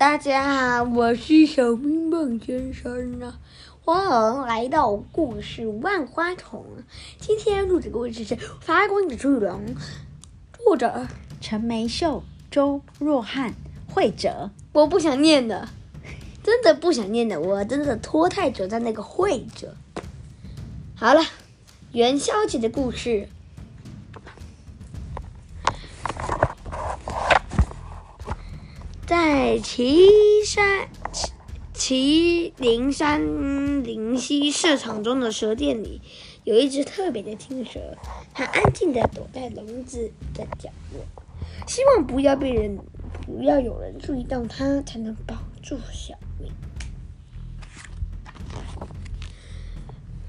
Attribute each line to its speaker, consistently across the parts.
Speaker 1: 大家好，我是小冰棒先生啊，欢迎来到故事万花筒。今天录的故事是《发光的巨龙》，作者
Speaker 2: 陈梅秀、周若汉，绘者。
Speaker 1: 我不想念的，真的不想念的，我真的拖太久在那个绘者。好了，元宵节的故事。在岐山岐岐林山灵溪市场中的蛇店里，有一只特别的青蛇，它安静地躲在笼子的角落，希望不要被人，不要有人注意到它，才能保住小命。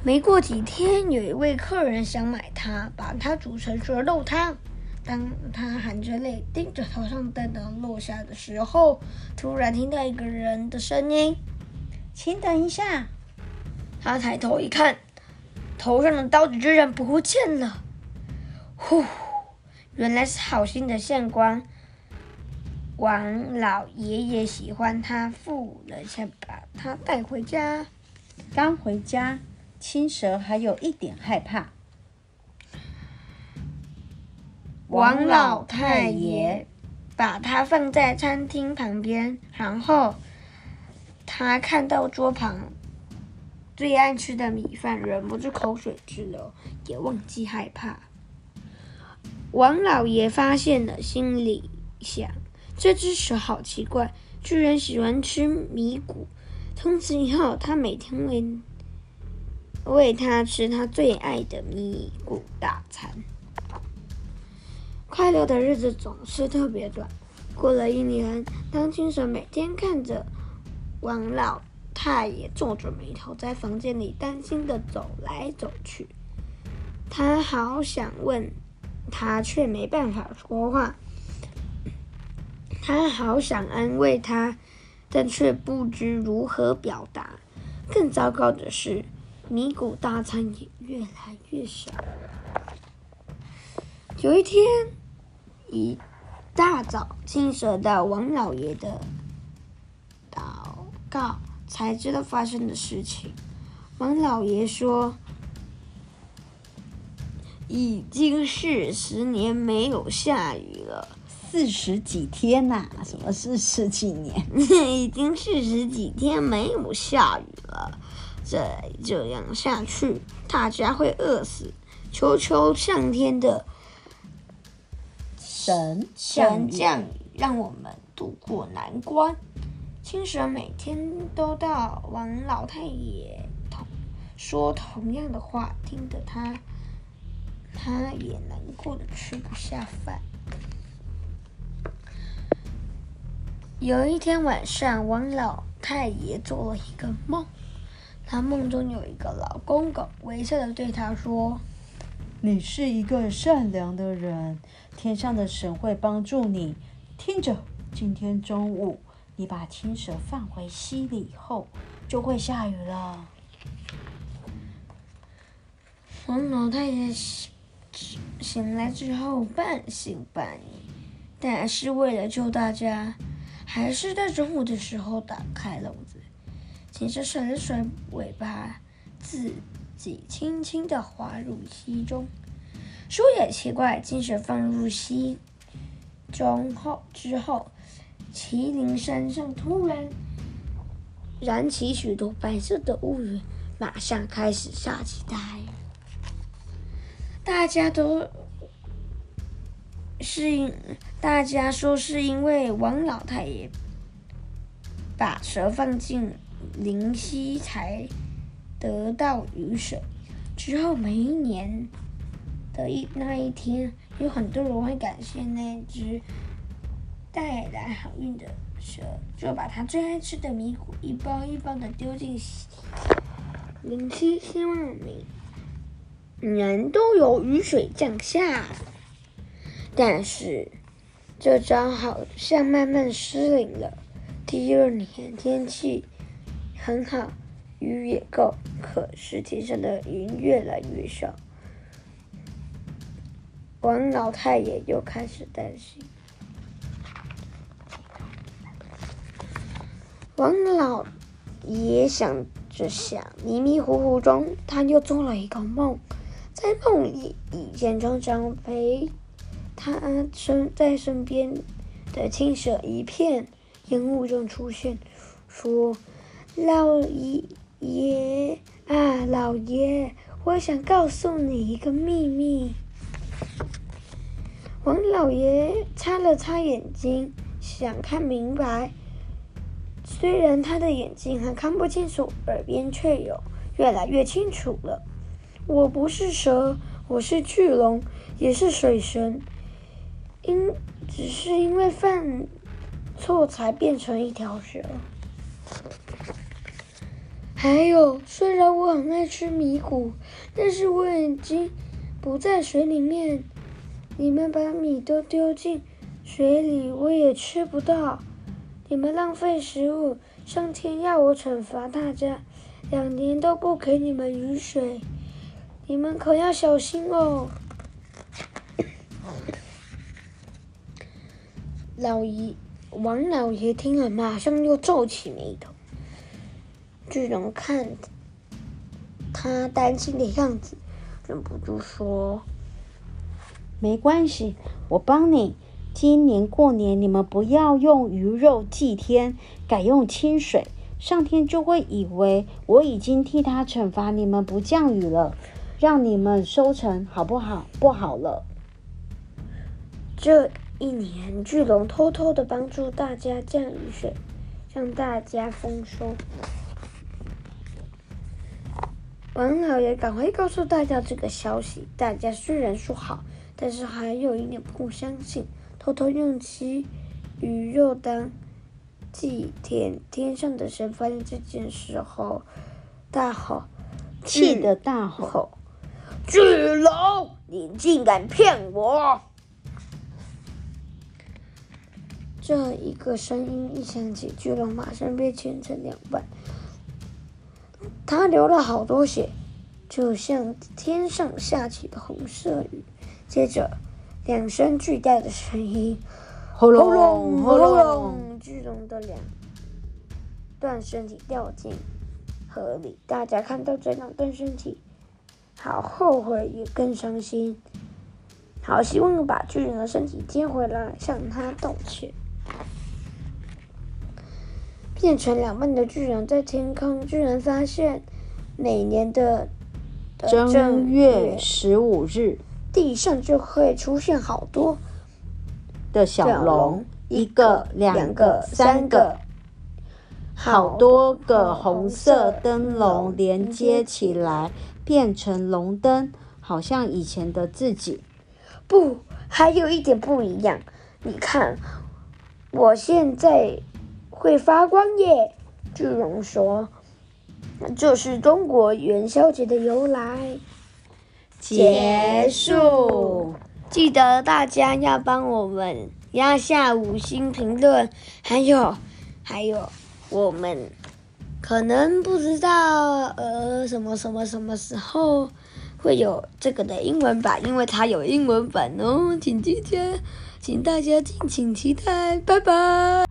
Speaker 1: 没过几天，有一位客人想买它，把它煮成蛇肉汤。当他含着泪盯着头上的灯落下的时候，突然听到一个人的声音：“
Speaker 2: 请等一下。”
Speaker 1: 他抬头一看，头上的刀子居然不见了。呼，原来是好心的县官王老爷爷喜欢他，付了钱把他带回家。
Speaker 2: 刚回家，青蛇还有一点害怕。
Speaker 1: 王老太爷把它放在餐厅旁边，然后他看到桌旁最爱吃的米饭，忍不住口水直流，也忘记害怕。王老爷发现了，心里想：这只蛇好奇怪，居然喜欢吃米谷。从此以后，他每天喂喂它吃他最爱的米谷大餐。快乐的日子总是特别短。过了一年，当青蛇每天看着王老太爷皱着眉头在房间里担心地走来走去，他好想问他，却没办法说话。他好想安慰他，但却不知如何表达。更糟糕的是，米谷大餐也越来越少。有一天。一大早，青蛇到王老爷的祷告，才知道发生的事情。王老爷说：“已经是十年没有下雨了，
Speaker 2: 四十几天呐、啊？什么是十几年？
Speaker 1: 已经四十几天没有下雨了，再这样下去，大家会饿死。求求上天的。”
Speaker 2: 神
Speaker 1: 神降雨，让我们渡过难关。青蛇每天都到王老太爷同说同样的话，听得他他也难过的吃不下饭。有一天晚上，王老太爷做了一个梦，他梦中有一个老公公微笑的对他说。
Speaker 2: 你是一个善良的人，天上的神会帮助你。听着，今天中午你把青蛇放回溪里以后，就会下雨了。
Speaker 1: 王老太爷醒醒来之后半信半疑，但是为了救大家，还是在中午的时候打开笼子，青蛇甩了甩尾巴，自。己轻轻地滑入溪中。说也奇怪，金蛇放入溪中后之后，麒麟山上突然燃起许多白色的乌云，马上开始下起大雨。大家都是因，大家说是因为王老太爷把蛇放进灵溪才。得到雨水之后，每一年的一那一天，有很多人会感谢那只带来好运的蛇，就把它最爱吃的米谷一包一包的丢进林溪，希望每年都有雨水降下。但是这招好像慢慢失灵了。第二年天气很好。雨也够，可是天上的云越来越少。王老太爷又开始担心。王老爷想着想，迷迷糊糊中，他又做了一个梦，在梦里，以前常常陪他身在身边的青蛇一片烟雾中出现，说：“老爷爷啊，老爷，我想告诉你一个秘密。”王老爷擦了擦眼睛，想看明白。虽然他的眼睛还看不清楚，耳边却有越来越清楚了。我不是蛇，我是巨龙，也是水神。因只是因为犯错才变成一条蛇。还有，虽然我很爱吃米谷，但是我已经不在水里面。你们把米都丢进水里，我也吃不到。你们浪费食物，上天要我惩罚大家，两年都不给你们雨水，你们可要小心哦。老爷，王老爷听了，马上又皱起眉头。巨龙看他担心的样子，忍不住说：“
Speaker 2: 没关系，我帮你。”今年过年，你们不要用鱼肉祭天，改用清水，上天就会以为我已经替他惩罚你们不降雨了，让你们收成好不好？不好了。
Speaker 1: 这一年，巨龙偷偷的帮助大家降雨水，让大家丰收。王老爷赶快告诉大家这个消息，大家虽然说好，但是还有一点不相信。偷偷用其鱼肉当祭天，天上的神发现这件事后，大吼，
Speaker 2: 气得大吼：“
Speaker 1: 巨龙，你竟敢骗我！”这一个声音一响起，巨龙马上被切成两半，他流了好多血，就像天上下起的红色雨。接着。两声巨大的声音，轰隆轰隆隆，巨龙的两段身体掉进河里。大家看到这两段身体，好后悔也更伤心，好希望把巨人的身体接回来，向他道歉。变成两半的巨人在天空居然发现，每年的
Speaker 2: 正月十五日。
Speaker 1: 地上就会出现好多
Speaker 2: 的小龙，一个、两个、三个，好多个红色灯笼连接起来，变成龙灯，好像以前的自己。
Speaker 1: 不，还有一点不一样，你看，我现在会发光耶！巨龙说：“这是中国元宵节的由来。”
Speaker 2: 结束，
Speaker 1: 记得大家要帮我们压下五星评论，还有，还有，我们可能不知道呃什么什么什么时候会有这个的英文版，因为它有英文版哦，请大家，请大家敬请期待，拜拜。